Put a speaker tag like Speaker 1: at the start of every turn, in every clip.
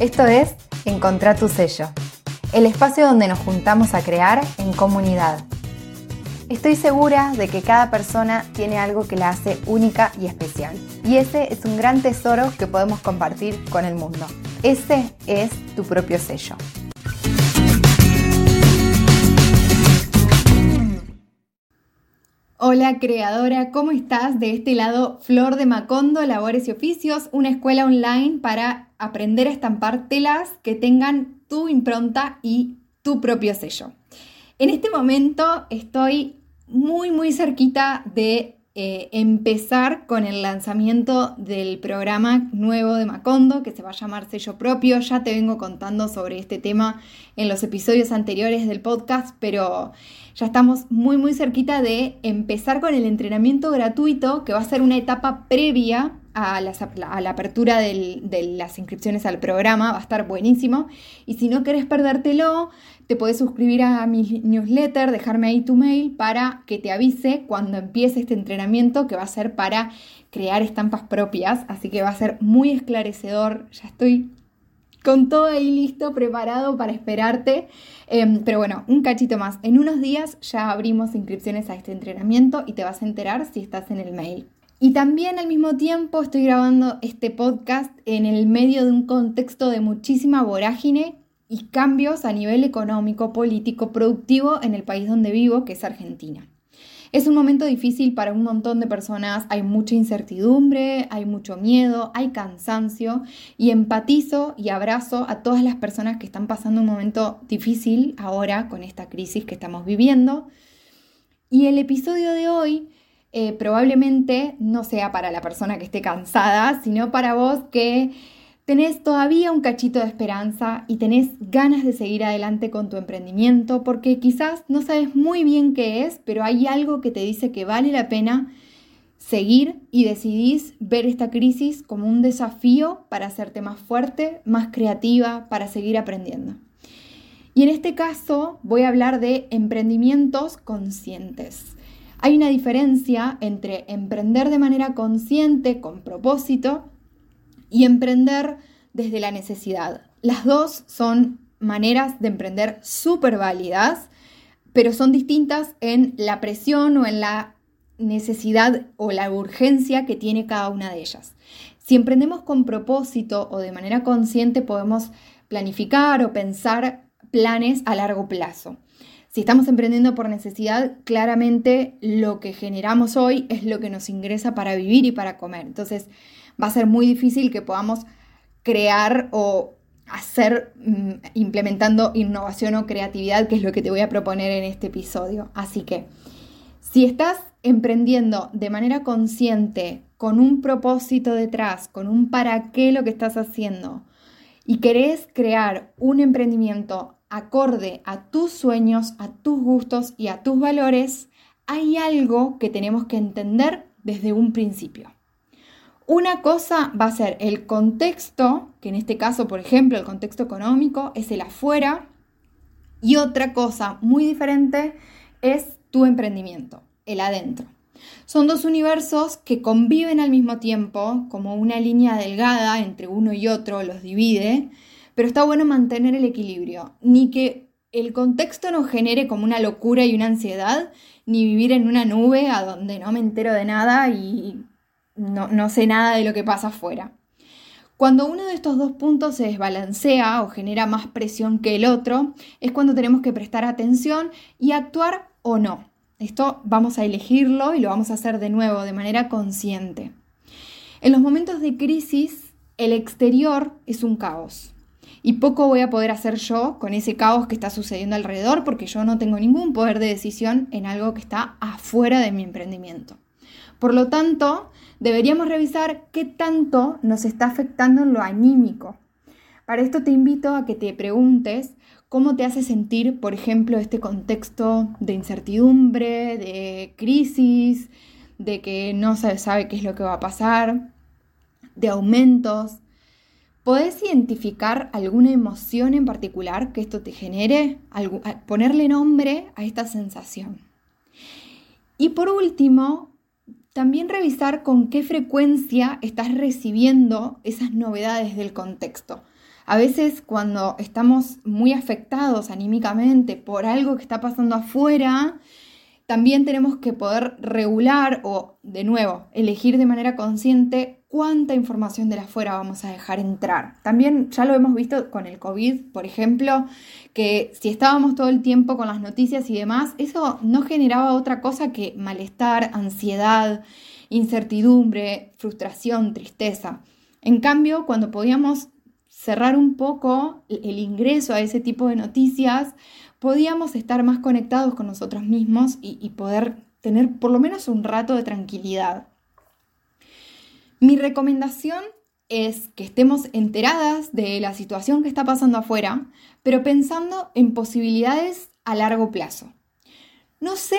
Speaker 1: Esto es Encontrar tu sello, el espacio donde nos juntamos a crear en comunidad. Estoy segura de que cada persona tiene algo que la hace única y especial. Y ese es un gran tesoro que podemos compartir con el mundo. Ese es tu propio sello. Hola creadora, ¿cómo estás? De este lado, Flor de Macondo, Labores y Oficios, una escuela online para aprender a estampar telas que tengan tu impronta y tu propio sello. En este momento estoy muy, muy cerquita de eh, empezar con el lanzamiento del programa nuevo de Macondo, que se va a llamar Sello Propio. Ya te vengo contando sobre este tema en los episodios anteriores del podcast, pero ya estamos muy muy cerquita de empezar con el entrenamiento gratuito, que va a ser una etapa previa a, la apertura de las inscripciones al programa, va a estar buenísimo. Y si no querés perdértelo, te podés suscribir a mi newsletter, dejarme ahí tu mail para que te avise cuando empiece este entrenamiento que va a ser para crear estampas propias. Así que va a ser muy esclarecedor. Ya estoy con todo ahí listo, preparado para esperarte. Em, pero bueno, un cachito más. En unos días ya abrimos inscripciones a este entrenamiento y te vas a enterar si estás en el mail. Y también al mismo tiempo estoy grabando este podcast en el medio de un contexto de muchísima vorágine y cambios a nivel económico, político, productivo en el país donde vivo, que es Argentina. Es un momento difícil para un montón de personas, hay mucha incertidumbre, hay mucho miedo, hay cansancio y empatizo y abrazo a todas las personas que están pasando un momento difícil ahora con esta crisis que estamos viviendo. Y el episodio de hoy eh, probablemente no sea para la persona que esté cansada, sino para vos que tenés todavía un cachito de esperanza y tenés ganas de seguir adelante con tu emprendimiento porque quizás no sabes muy bien qué es, pero hay algo que te dice que vale la pena seguir y decidís ver esta crisis como un desafío para hacerte más fuerte, más creativa, para seguir aprendiendo. Y en este caso voy a hablar de emprendimientos conscientes. Hay una diferencia entre emprender de manera consciente, con propósito, y emprender desde la necesidad. Las dos son maneras de emprender súper válidas, pero son distintas en la presión o en la necesidad o la urgencia que tiene cada una de ellas. Si emprendemos con propósito o de manera consciente podemos planificar o pensar planes a largo plazo. Si estamos emprendiendo por necesidad, claramente lo que generamos hoy es lo que nos ingresa para vivir y para comer. Entonces, va a ser muy difícil que podamos crear o hacer mm, implementando innovación o creatividad, que es lo que te voy a proponer en este episodio. Así que, si estás emprendiendo de manera consciente, con un propósito detrás, con un para qué lo que estás haciendo, y querés crear un emprendimiento acorde a tus sueños, a tus gustos y a tus valores, hay algo que tenemos que entender desde un principio. Una cosa va a ser el contexto, que en este caso, por ejemplo, el contexto económico es el afuera, y otra cosa muy diferente es tu emprendimiento, el adentro. Son dos universos que conviven al mismo tiempo, como una línea delgada entre uno y otro los divide, pero está bueno mantener el equilibrio, ni que el contexto nos genere como una locura y una ansiedad, ni vivir en una nube a donde no me entero de nada y no, sé nada de lo que pasa afuera. Cuando uno de estos dos puntos se desbalancea o genera más presión que el otro, es cuando tenemos que prestar atención y actuar o no. Esto vamos a elegirlo y lo vamos a hacer de nuevo de manera consciente. En los momentos de crisis, el exterior es un caos. Y poco voy a poder hacer yo con ese caos que está sucediendo alrededor porque yo no tengo ningún poder de decisión en algo que está afuera de mi emprendimiento. Por lo tanto, deberíamos revisar qué tanto nos está afectando en lo anímico. Para esto te invito a que te preguntes cómo te hace sentir, por ejemplo, este contexto de incertidumbre, de crisis, de que no se sabe qué es lo que va a pasar, de aumentos. ¿Podés identificar alguna emoción en particular que esto te genere? Ponerle nombre a esta sensación. Y por último, también revisar con qué frecuencia estás recibiendo esas novedades del contexto. A veces cuando estamos muy afectados anímicamente por algo que está pasando afuera, también tenemos que poder regular o, de nuevo, elegir de manera consciente cuánta información de la afuera vamos a dejar entrar. También ya lo hemos visto con el COVID, por ejemplo, que si estábamos todo el tiempo con las noticias y demás, eso no generaba otra cosa que malestar, ansiedad, incertidumbre, frustración, tristeza. En cambio, cuando podíamos cerrar un poco el ingreso a ese tipo de noticias, podíamos estar más conectados con nosotros mismos y, poder tener por lo menos un rato de tranquilidad. Mi recomendación es que estemos enteradas de la situación que está pasando afuera, pero pensando en posibilidades a largo plazo. No sé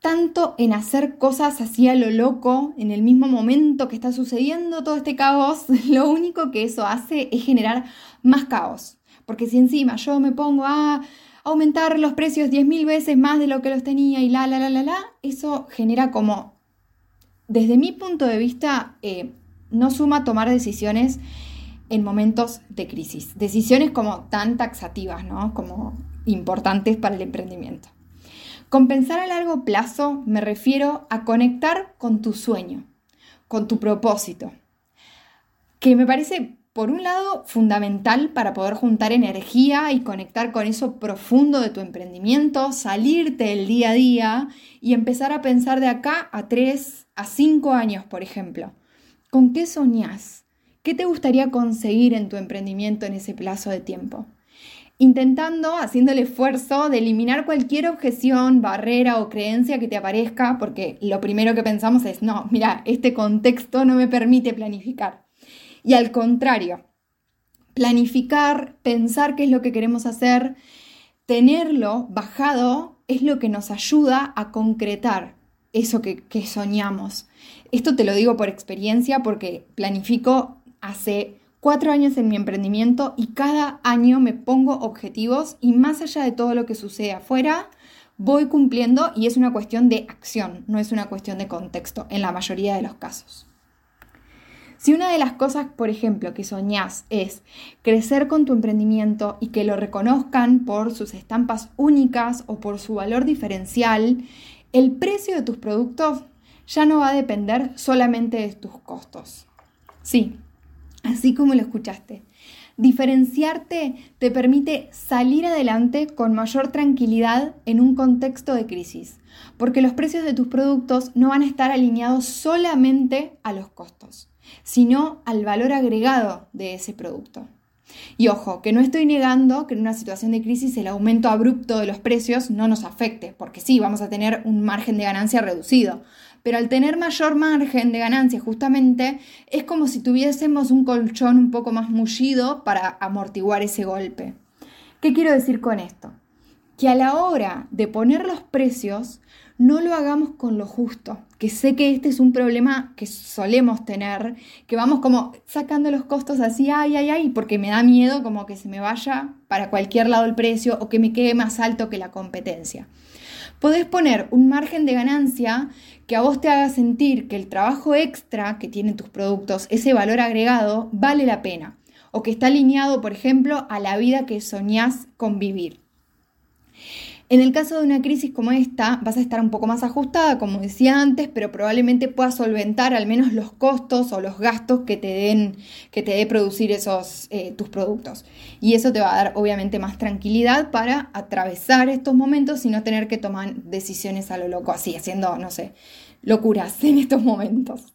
Speaker 1: tanto en hacer cosas así a lo loco en el mismo momento que está sucediendo todo este caos, lo único que eso hace es generar más caos. Porque si encima yo me pongo a aumentar los precios 10.000 veces más de lo que los tenía y la, la, la, la, la, eso genera como, desde mi punto de vista, eh, no suma tomar decisiones en momentos de crisis. Decisiones como tan taxativas, ¿no? Como importantes para el emprendimiento. Compensar a largo plazo me refiero a conectar con tu sueño, con tu propósito, que me parece por un lado, fundamental para poder juntar energía y conectar con eso profundo de tu emprendimiento, salirte del día a día y empezar a pensar de acá a tres, a cinco años, por ejemplo. ¿Con qué soñás? ¿Qué te gustaría conseguir en tu emprendimiento en ese plazo de tiempo? Intentando, haciendo el esfuerzo de eliminar cualquier objeción, barrera o creencia que te aparezca, porque lo primero que pensamos es, no, mira, este contexto no me permite planificar. Y al contrario, planificar, pensar qué es lo que queremos hacer, tenerlo bajado es lo que nos ayuda a concretar eso que, soñamos. Esto te lo digo por experiencia porque planifico hace cuatro años en mi emprendimiento y cada año me pongo objetivos y más allá de todo lo que sucede afuera, voy cumpliendo y es una cuestión de acción, no es una cuestión de contexto en la mayoría de los casos. Si una de las cosas, por ejemplo, que soñás es crecer con tu emprendimiento y que lo reconozcan por sus estampas únicas o por su valor diferencial, el precio de tus productos ya no va a depender solamente de tus costos. Sí, así como lo escuchaste. Diferenciarte te permite salir adelante con mayor tranquilidad en un contexto de crisis, porque los precios de tus productos no van a estar alineados solamente a los costos sino al valor agregado de ese producto. Y ojo, que no estoy negando que en una situación de crisis el aumento abrupto de los precios no nos afecte, porque sí, vamos a tener un margen de ganancia reducido, pero al tener mayor margen de ganancia justamente es como si tuviésemos un colchón un poco más mullido para amortiguar ese golpe. ¿Qué quiero decir con esto? Que a la hora de poner los precios no lo hagamos con lo justo, que sé que este es un problema que solemos tener, que vamos como sacando los costos así, ay, ay, ay, porque me da miedo como que se me vaya para cualquier lado el precio o que me quede más alto que la competencia. Podés poner un margen de ganancia que a vos te haga sentir que el trabajo extra que tienen tus productos, ese valor agregado, vale la pena o que está alineado, por ejemplo, a la vida que soñás con vivir. En el caso de una crisis como esta, vas a estar un poco más ajustada, como decía antes, pero probablemente puedas solventar al menos los costos o los gastos que te den, que te dé producir esos eh, tus productos. Y eso te va a dar obviamente más tranquilidad para atravesar estos momentos y no tener que tomar decisiones a lo loco, así, haciendo, no sé, locuras en estos momentos.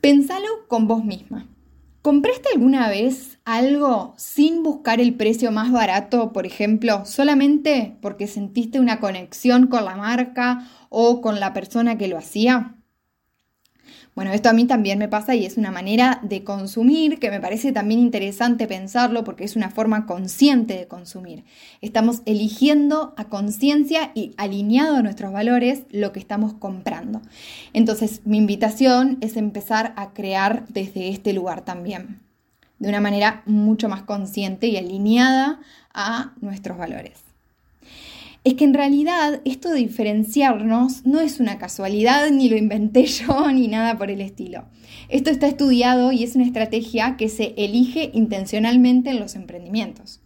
Speaker 1: Pensalo con vos misma. ¿Compraste alguna vez algo sin buscar el precio más barato, por ejemplo, solamente porque sentiste una conexión con la marca o con la persona que lo hacía? Bueno, esto a mí también me pasa y es una manera de consumir que me parece también interesante pensarlo porque es una forma consciente de consumir. Estamos eligiendo a conciencia y alineado a nuestros valores lo que estamos comprando. Entonces, mi invitación es empezar a crear desde este lugar también, de una manera mucho más consciente y alineada a nuestros valores. Es que en realidad esto de diferenciarnos no es una casualidad, ni lo inventé yo, ni nada por el estilo. Esto está estudiado y es una estrategia que se elige intencionalmente en los emprendimientos.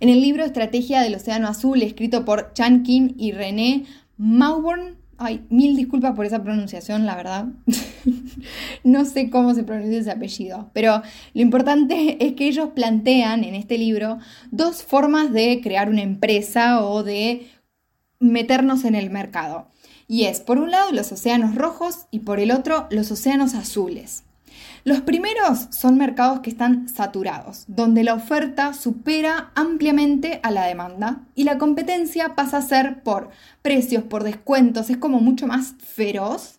Speaker 1: En el libro Estrategia del Océano Azul, escrito por Chan Kim y René Mauborn, ay, mil disculpas por esa pronunciación, la verdad. no sé cómo se pronuncia ese apellido, pero lo importante es que ellos plantean en este libro dos formas de crear una empresa o de meternos en el mercado. Y es, por un lado, los océanos rojos y por el otro, los océanos azules. Los primeros son mercados que están saturados, donde la oferta supera ampliamente a la demanda y la competencia pasa a ser por precios, por descuentos, es como mucho más feroz.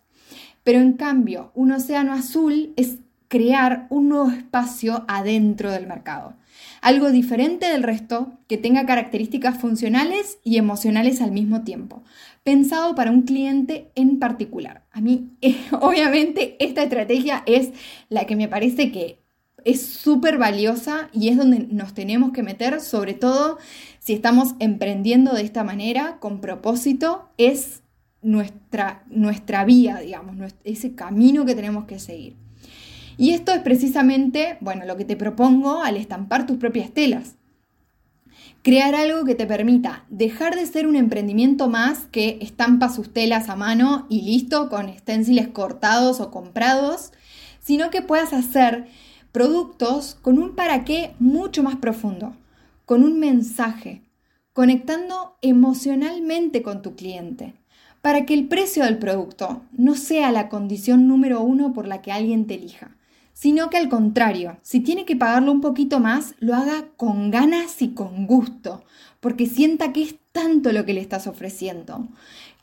Speaker 1: Pero en cambio, un océano azul es crear un nuevo espacio adentro del mercado. Algo diferente del resto que tenga características funcionales y emocionales al mismo tiempo pensado para un cliente en particular. A mí, obviamente, esta estrategia es la que me parece que es súper valiosa y es donde nos tenemos que meter, sobre todo si estamos emprendiendo de esta manera, con propósito, es nuestra, nuestra vía, digamos, ese camino que tenemos que seguir. Y esto es precisamente, bueno, lo que te propongo al estampar tus propias telas. Crear algo que te permita dejar de ser un emprendimiento más que estampa sus telas a mano y listo con esténciles cortados o comprados, sino que puedas hacer productos con un para qué mucho más profundo, con un mensaje, conectando emocionalmente con tu cliente, para que el precio del producto no sea la condición número uno por la que alguien te elija, sino que al contrario, si tiene que pagarlo un poquito más, lo haga con ganas y con gusto, porque sienta que es tanto lo que le estás ofreciendo.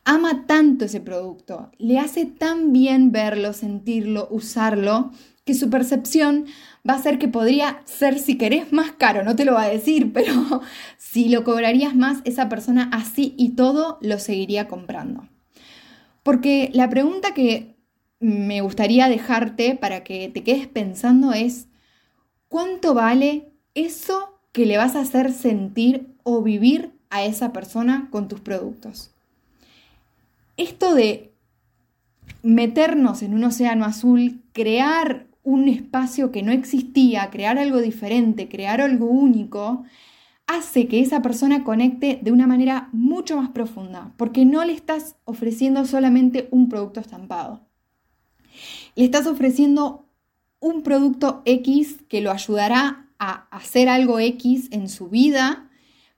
Speaker 1: Ama tanto ese producto, le hace tan bien verlo, sentirlo, usarlo, que su percepción va a ser que podría ser, si querés, más caro, no te lo va a decir, pero si lo cobrarías más, esa persona así y todo lo seguiría comprando. Porque la pregunta que me gustaría dejarte para que te quedes pensando es, ¿cuánto vale eso que le vas a hacer sentir o vivir a esa persona con tus productos? Esto de meternos en un océano azul, crear un espacio que no existía, crear algo diferente, crear algo único, hace que esa persona conecte de una manera mucho más profunda, porque no le estás ofreciendo solamente un producto estampado. Le estás ofreciendo un producto X que lo ayudará a hacer algo X en su vida,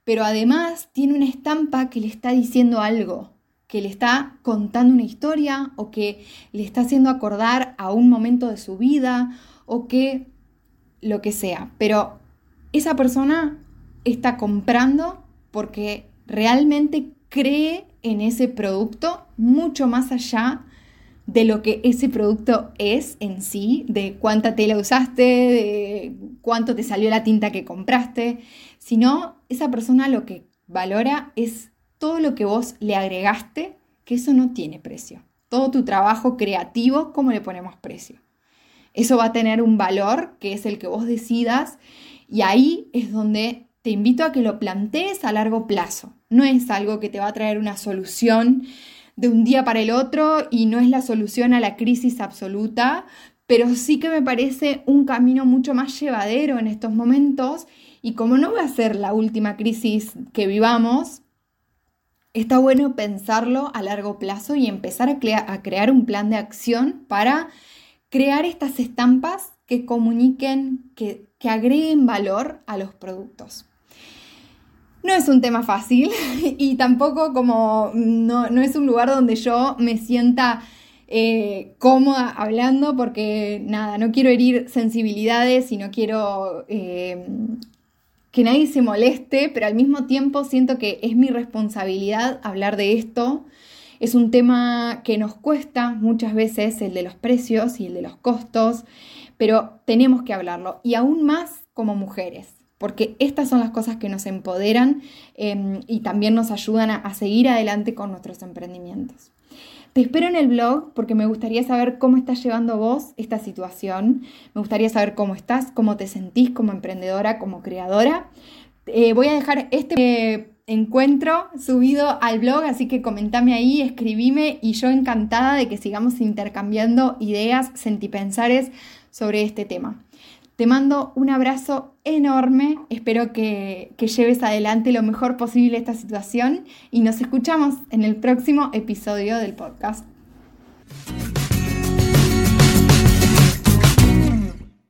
Speaker 1: pero además tiene una estampa que le está diciendo algo, que le está contando una historia o que le está haciendo acordar a un momento de su vida o que lo que sea. Pero esa persona está comprando porque realmente cree en ese producto mucho más allá de lo que ese producto es en sí, de cuánta tela usaste, de cuánto te salió la tinta que compraste, sino esa persona lo que valora es todo lo que vos le agregaste, que eso no tiene precio. Todo tu trabajo creativo, ¿cómo le ponemos precio? Eso va a tener un valor que es el que vos decidas y ahí es donde te invito a que lo plantees a largo plazo. No es algo que te va a traer una solución de un día para el otro y no es la solución a la crisis absoluta, pero sí que me parece un camino mucho más llevadero en estos momentos y como no va a ser la última crisis que vivamos, está bueno pensarlo a largo plazo y empezar a, crear un plan de acción para crear estas estampas que comuniquen, que, que agreguen valor a los productos. No es un tema fácil y tampoco como no, es un lugar donde yo me sienta eh, cómoda hablando porque nada, no quiero herir sensibilidades y no quiero eh, que nadie se moleste, pero al mismo tiempo siento que es mi responsabilidad hablar de esto. Es un tema que nos cuesta muchas veces, el de los precios y el de los costos, pero tenemos que hablarlo y aún más como mujeres porque estas son las cosas que nos empoderan em, y también nos ayudan a, seguir adelante con nuestros emprendimientos. Te espero en el blog porque me gustaría saber cómo estás llevando vos esta situación. Me gustaría saber cómo estás, cómo te sentís como emprendedora, como creadora. Eh, voy a dejar este encuentro subido al blog, así que comentame ahí, escribime y yo encantada de que sigamos intercambiando ideas, sentipensares sobre este tema. Te mando un abrazo enorme, espero que, que lleves adelante lo mejor posible esta situación y nos escuchamos en el próximo episodio del podcast.